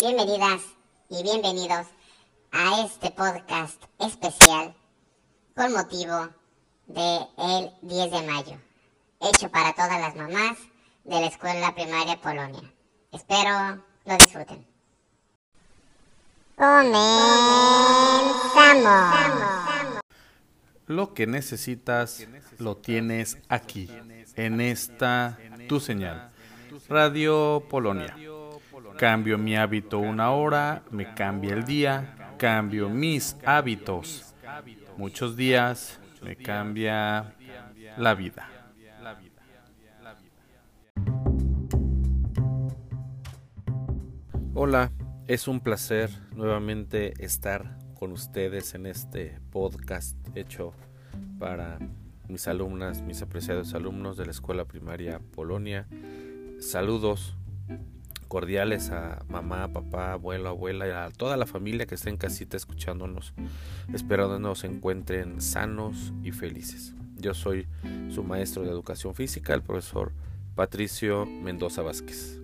Bienvenidas y bienvenidos a este podcast especial con motivo del 10 de mayo, hecho para todas las mamás de la Escuela Primaria Polonia. Espero lo disfruten. Comenzamos. Lo que necesitas lo tienes aquí, en esta tu señal. Radio Polonia. Cambio mi hábito una hora, me cambia el día, cambio mis hábitos. Muchos días me cambia la vida. Hola, es un placer nuevamente estar con ustedes en este podcast hecho para mis alumnas, mis apreciados alumnos de la Escuela Primaria Polonia. Saludos cordiales a mamá, papá, abuelo, abuela y a toda la familia que está en casita escuchándonos, esperando nos encuentren sanos y felices. Yo soy su maestro de educación física, el profesor Patricio Mendoza Vázquez.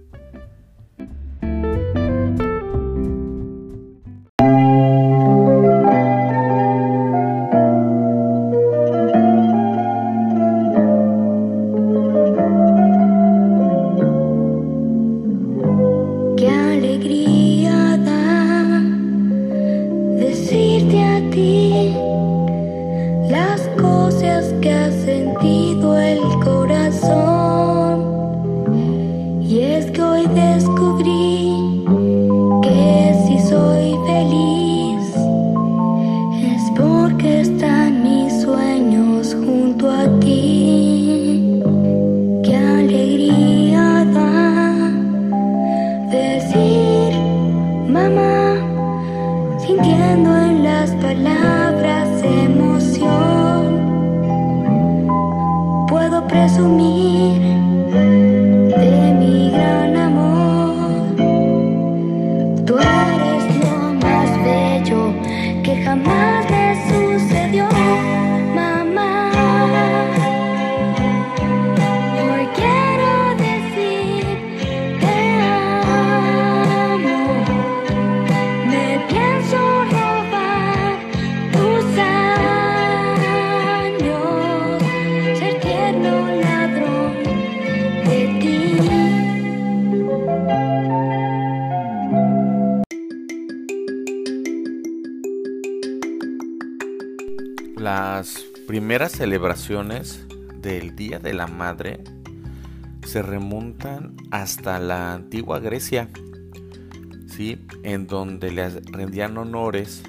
Primeras celebraciones del Día de la Madre se remontan hasta la antigua Grecia, ¿sí? en donde le rendían honores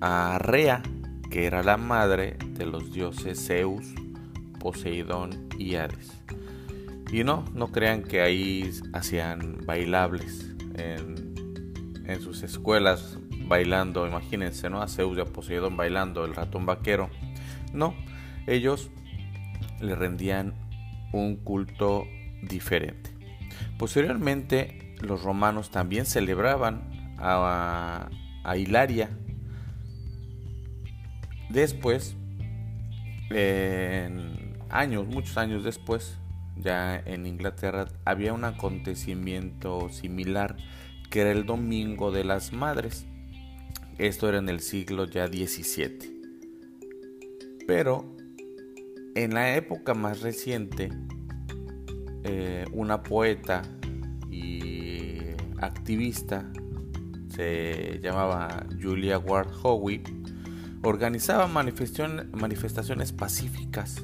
a Rea, que era la madre de los dioses Zeus, Poseidón y Hades. Y no, no crean que ahí hacían bailables en, en sus escuelas bailando, imagínense, ¿no? A Zeus y a Poseidón bailando, el ratón vaquero. No, ellos le rendían un culto diferente. Posteriormente, los romanos también celebraban a, Hilaria. Después, en años, muchos años después, ya en Inglaterra había un acontecimiento similar que era el Domingo de las Madres. Esto era en el siglo ya XVII. Pero en la época más reciente, eh, una poeta y activista, se llamaba Julia Ward Howe, organizaba manifestaciones pacíficas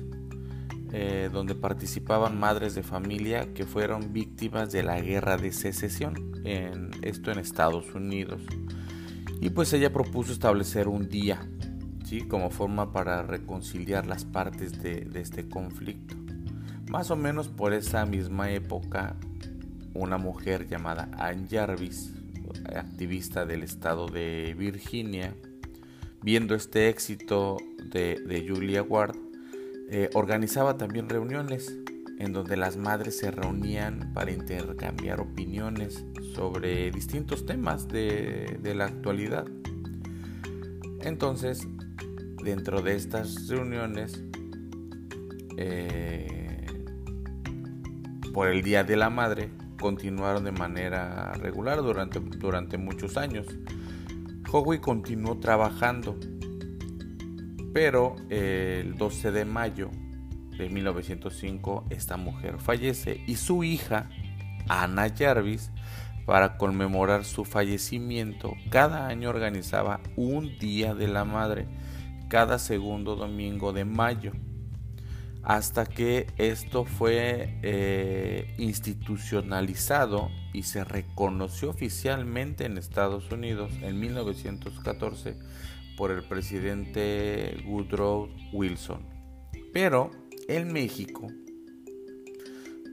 eh, donde participaban madres de familia que fueron víctimas de la guerra de secesión, en, esto en Estados Unidos. Y pues ella propuso establecer un día, ¿sí? Como forma para reconciliar las partes de, este conflicto. Más o menos por esa misma época, una mujer llamada Anne Jarvis, activista del estado de Virginia, viendo este éxito de, Julia Ward, eh, organizaba también reuniones en donde las madres se reunían para intercambiar opiniones sobre distintos temas de, la actualidad. Entonces, dentro de estas reuniones, eh, por el Día de la Madre, continuaron de manera regular durante, durante muchos años. Howie continuó trabajando, pero el 12 de mayo de 1905 esta mujer fallece y su hija, Anna Jarvis, para conmemorar su fallecimiento, cada año organizaba un Día de la Madre, cada segundo domingo de mayo, hasta que esto fue eh, institucionalizado y se reconoció oficialmente en Estados Unidos en 1914 por el presidente Woodrow Wilson. Pero en México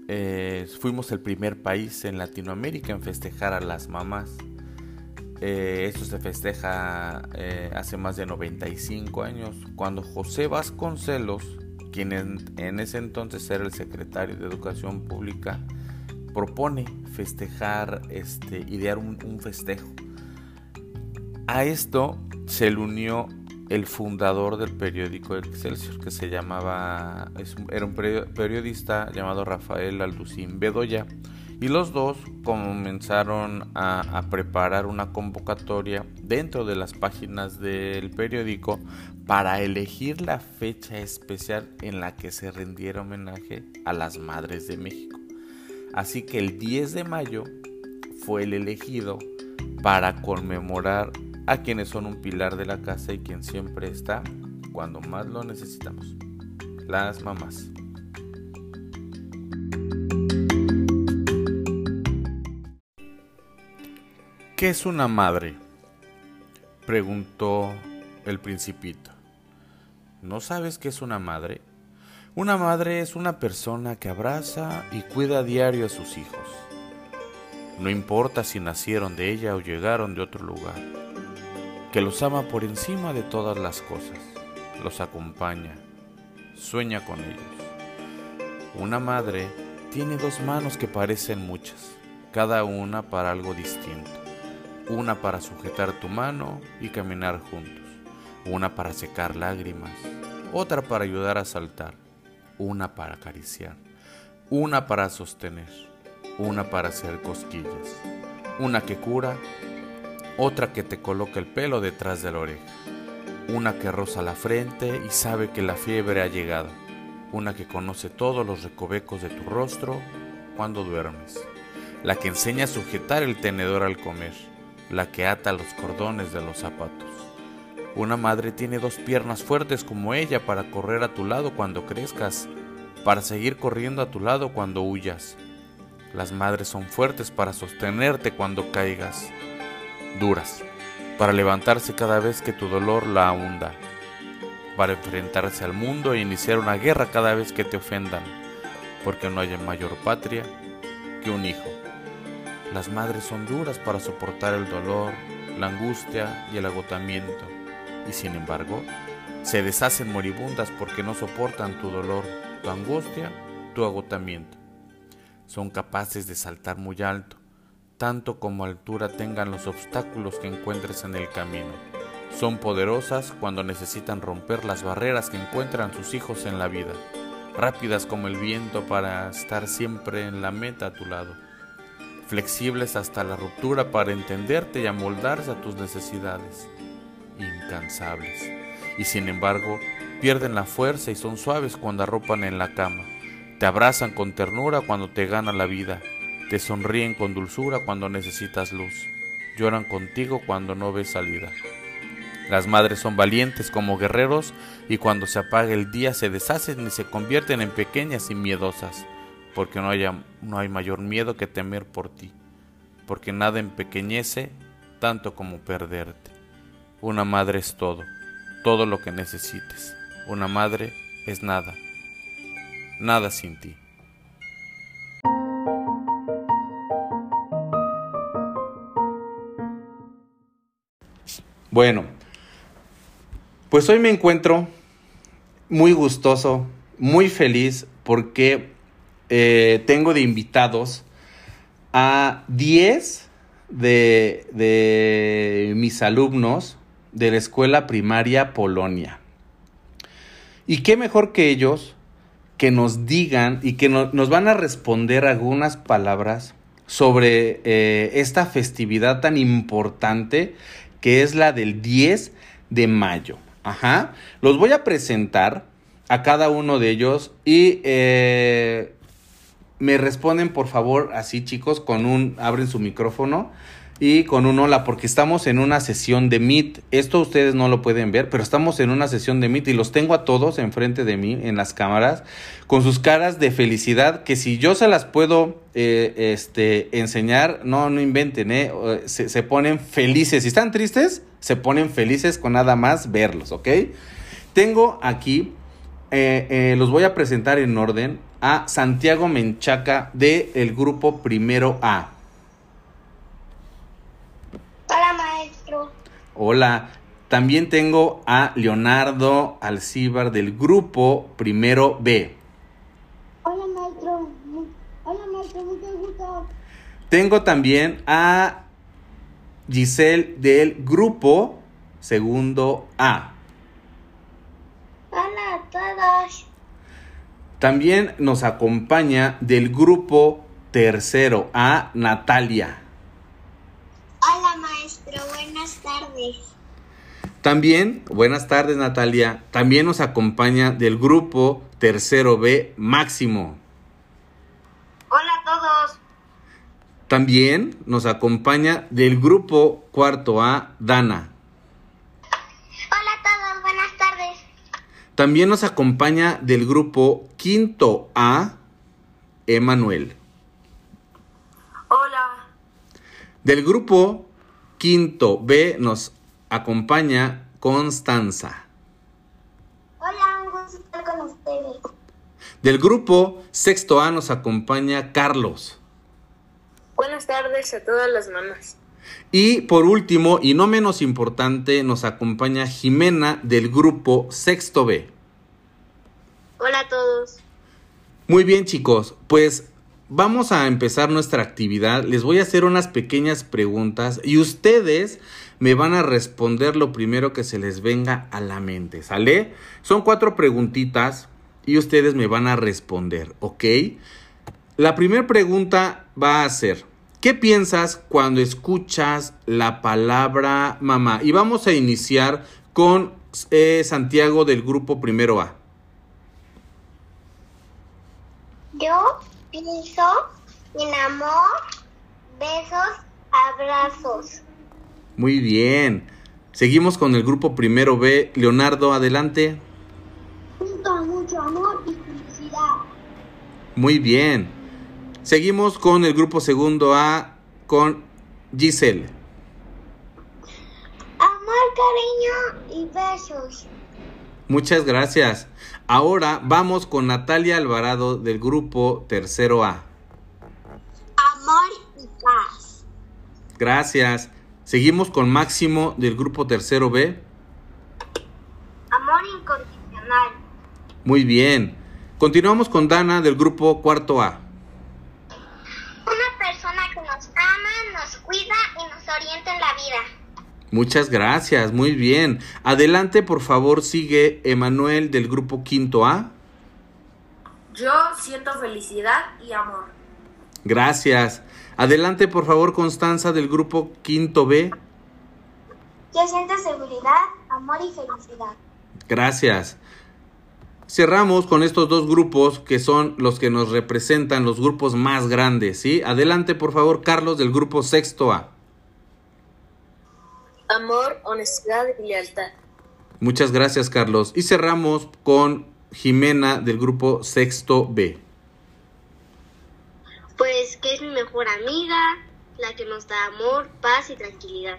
eh, fuimos el primer país en Latinoamérica en festejar a las mamás. Eh, esto se festeja eh, hace más de 95 años, cuando José Vasconcelos, quien en, ese entonces era el secretario de Educación Pública, propone festejar, este, idear un, un festejo. A esto se le unió el fundador del periódico Excelsior, que se llamaba, era un periodista llamado Rafael Alducín Bedoya, y los dos comenzaron a, preparar una convocatoria dentro de las páginas del periódico para elegir la fecha especial en la que se rendiera homenaje a las Madres de México. Así que el 10 de mayo fue el elegido para conmemorar a quienes son un pilar de la casa y quien siempre está cuando más lo necesitamos, las mamás. ¿Qué es una madre? preguntó el principito. ¿No sabes qué es una madre? Una madre es una persona que abraza y cuida a diario a sus hijos. No importa si nacieron de ella o llegaron de otro lugar que los ama por encima de todas las cosas, los acompaña, sueña con ellos. Una madre tiene dos manos que parecen muchas, cada una para algo distinto. Una para sujetar tu mano y caminar juntos, una para secar lágrimas, otra para ayudar a saltar, una para acariciar, una para sostener, una para hacer cosquillas, una que cura. Otra que te coloca el pelo detrás de la oreja, una que roza la frente y sabe que la fiebre ha llegado, una que conoce todos los recovecos de tu rostro cuando duermes, la que enseña a sujetar el tenedor al comer, la que ata los cordones de los zapatos. Una madre tiene dos piernas fuertes como ella para correr a tu lado cuando crezcas, para seguir corriendo a tu lado cuando huyas. Las madres son fuertes para sostenerte cuando caigas duras, para levantarse cada vez que tu dolor la hunda, para enfrentarse al mundo e iniciar una guerra cada vez que te ofendan, porque no hay mayor patria que un hijo. Las madres son duras para soportar el dolor, la angustia y el agotamiento, y sin embargo, se deshacen moribundas porque no soportan tu dolor, tu angustia, tu agotamiento. Son capaces de saltar muy alto, tanto como altura tengan los obstáculos que encuentres en el camino. Son poderosas cuando necesitan romper las barreras que encuentran sus hijos en la vida, rápidas como el viento para estar siempre en la meta a tu lado, flexibles hasta la ruptura para entenderte y amoldarse a tus necesidades, incansables, y sin embargo pierden la fuerza y son suaves cuando arropan en la cama, te abrazan con ternura cuando te gana la vida, te sonríen con dulzura cuando necesitas luz. Lloran contigo cuando no ves salida. Las madres son valientes como guerreros y cuando se apaga el día se deshacen y se convierten en pequeñas y miedosas, porque no, no hay mayor miedo que temer por ti, porque nada empequeñece tanto como perderte. Una madre es todo, todo lo que necesites. Una madre es nada, nada sin ti. Bueno, pues hoy me encuentro muy gustoso, muy feliz porque eh, tengo de invitados a 10 de, de, mis alumnos de la escuela primaria Polonia. Y qué mejor que ellos que nos digan y que nos van a responder algunas palabras sobre eh, esta festividad tan importante que es la del 10 de mayo. Ajá. Los voy a presentar a cada uno de ellos y eh, me responden por favor así chicos con un, abren su micrófono y con un hola, porque estamos en una sesión de Meet. Esto ustedes no lo pueden ver, pero estamos en una sesión de Meet y los tengo a todos enfrente de mí en las cámaras con sus caras de felicidad que si yo se las puedo eh, este, enseñar, no, no inventen, eh, se, se, ponen felices. Si están tristes, se ponen felices con nada más verlos, ¿ok? Tengo aquí, eh, los voy a presentar en orden a Santiago Menchaca del el grupo Primero A. Hola, maestro. Hola. También tengo a Leonardo Alcíbar del grupo Primero B. Hola, maestro. Hola, maestro. Mucho gusto. Tengo también a Giselle del grupo Segundo A. Hola a todos. También nos acompaña del grupo Tercero A Natalia. Hola maestro, buenas tardes. También, buenas tardes Natalia, también nos acompaña del grupo Tercero B Máximo. Hola a todos. También nos acompaña del grupo Cuarto A Dana. Hola a todos, buenas tardes. También nos acompaña del grupo Quinto A Emanuel. Hola. Del grupo Quinto B nos acompaña Constanza. Hola, un gusto estar con ustedes. Del grupo Sexto A nos acompaña Carlos. Buenas tardes a todas las mamás. Y por último, y no menos importante, nos acompaña Jimena del grupo Sexto B. Hola a todos. Muy bien chicos, pues vamos a empezar nuestra actividad. Les voy a hacer unas pequeñas preguntas y ustedes me van a responder lo primero que se les venga a la mente, ¿sale? Son cuatro preguntitas y ustedes me van a responder, ¿ok? La primera pregunta va a ser, ¿qué piensas cuando escuchas la palabra mamá? Y vamos a iniciar con eh, Santiago del grupo Primero A. Yo pienso en amor, besos, abrazos. Muy bien. Seguimos con el grupo Primero B. Leonardo, adelante. Junto a mucho amor y felicidad. Muy bien. Seguimos con el grupo Segundo A con Giselle. Amor, cariño y besos. Muchas gracias. Ahora vamos con Natalia Alvarado del grupo Tercero A. Amor y paz. Gracias. Seguimos con Máximo del grupo Tercero B. Amor incondicional. Muy bien. Continuamos con Dana del grupo Cuarto A. Una persona que nos ama, nos cuida y nos orienta en la vida. Muchas gracias, muy bien. Adelante, por favor, sigue Emanuel del grupo Quinto A. Yo siento felicidad y amor. Gracias. Adelante, por favor, Constanza del grupo Quinto B. Yo siento seguridad, amor y felicidad. Gracias. Cerramos con estos dos grupos que son los que nos representan, los grupos más grandes, ¿sí? Adelante, por favor, Carlos del grupo Sexto A. Amor, honestidad y lealtad. Muchas gracias, Carlos. Y cerramos con Jimena del grupo Sexto B. Pues que es mi mejor amiga, la que nos da amor, paz y tranquilidad.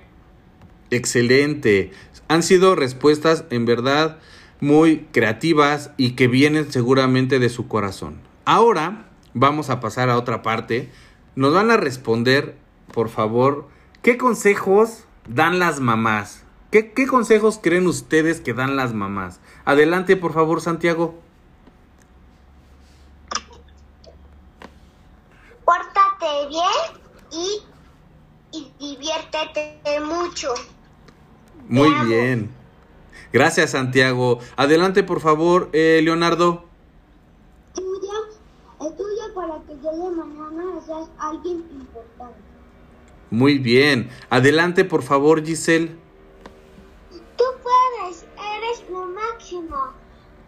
Excelente. Han sido respuestas en verdad muy creativas y que vienen seguramente de su corazón. Ahora vamos a pasar a otra parte. Nos van a responder, por favor, ¿qué consejos dan las mamás? ¿Qué, qué consejos creen ustedes que dan las mamás? Adelante, por favor, Santiago. Pórtate bien y, y diviértete mucho. Muy Te amo. bien. Gracias, Santiago. Adelante, por favor, eh, Leonardo. Estudia, estudia para que día de mañana seas alguien importante. Muy bien. Adelante, por favor, Giselle. Tú puedes, eres lo máximo.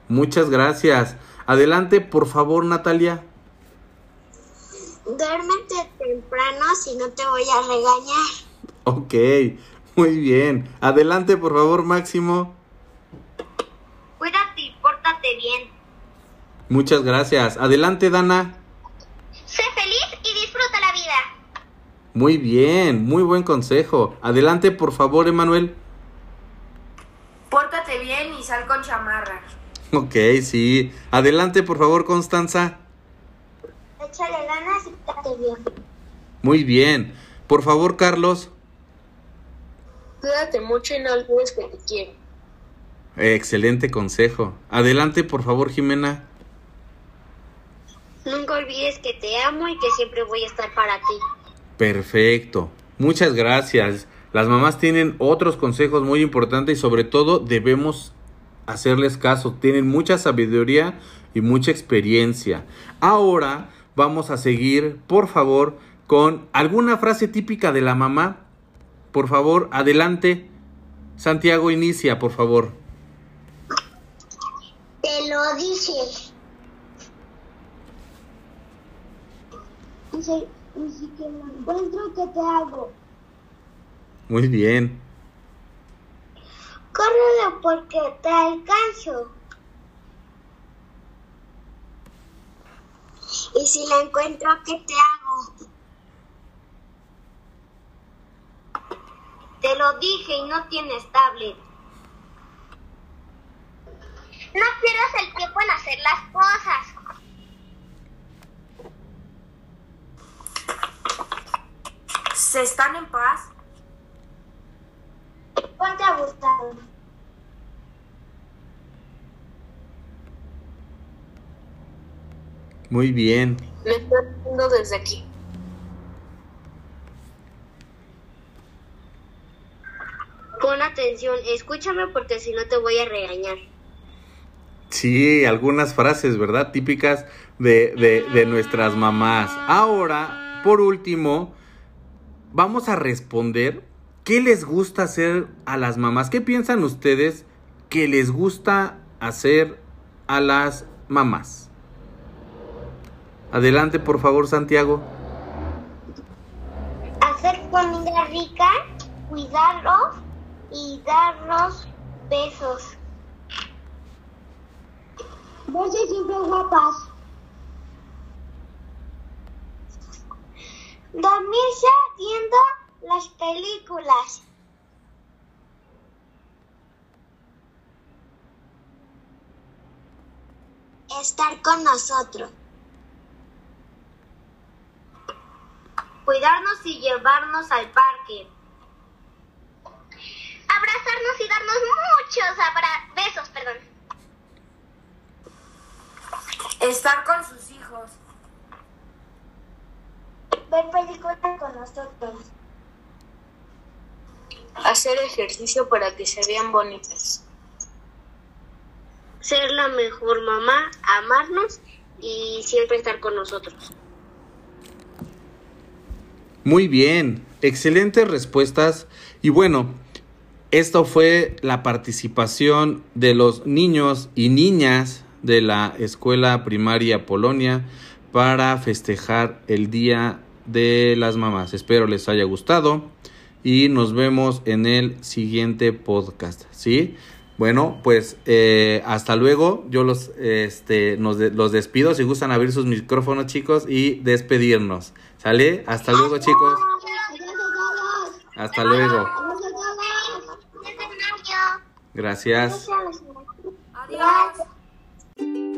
Muchas gracias. Adelante, por favor, Natalia. Duérmete temprano si no te voy a regañar. Ok, muy bien. Adelante, por favor, Máximo. Cuídate y pórtate bien. Muchas gracias. Adelante, Dana. Sé feliz y disfruta la vida. Muy bien, muy buen consejo. Adelante, por favor, Emanuel. Pórtate bien y sal con chamarra. Ok, sí. Adelante, por favor, Constanza. Échale ganas y quédate bien. Muy bien. Por favor, Carlos. Cuídate mucho y no olvides que te quiero. Excelente consejo. Adelante, por favor, Jimena. Nunca olvides que te amo y que siempre voy a estar para ti. Perfecto. Muchas gracias. Las mamás tienen otros consejos muy importantes y sobre todo debemos hacerles caso. Tienen mucha sabiduría y mucha experiencia. Ahora vamos a seguir, por favor, con alguna frase típica de la mamá. Por favor, adelante. Santiago, inicia, por favor. Te lo dije. Y si, que lo encuentro, ¿qué te hago? Muy bien. Córrelo porque te alcanzo. Y si la encuentro, ¿qué te hago? Te lo dije y no tienes tablet. No pierdas el tiempo en hacer las cosas. ¿Se están en paz? Ponte buscar. Muy bien. Me estoy viendo desde aquí. Pon atención, escúchame porque si no te voy a regañar. Sí, algunas frases, ¿verdad? Típicas de, de, de nuestras mamás. Ahora, por último, vamos a responder qué les gusta hacer a las mamás. ¿Qué piensan ustedes que les gusta hacer a las mamás? Adelante, por favor, Santiago. Hacer comida rica, cuidarlos y darnos besos. Siempre guapas. Dormirse viendo las películas. Estar con nosotros. Cuidarnos y llevarnos al parque. Abrazarnos y darnos muchos abra besos, perdón. Estar con sus hijos. Ver películas con nosotros. Hacer ejercicio para que se vean bonitas. Ser la mejor mamá, amarnos y siempre estar con nosotros. Muy bien, excelentes respuestas. Y bueno, esto fue la participación de los niños y niñas de la escuela primaria Polonia para festejar el Día de las Mamás. Espero les haya gustado y nos vemos en el siguiente podcast, ¿sí? Bueno, pues eh, hasta luego. Yo los, este, nos de- los despido. Si gustan abrir sus micrófonos, chicos, y despedirnos. ¿Sale? Hasta luego, chicos. Hasta luego. Gracias. Adiós.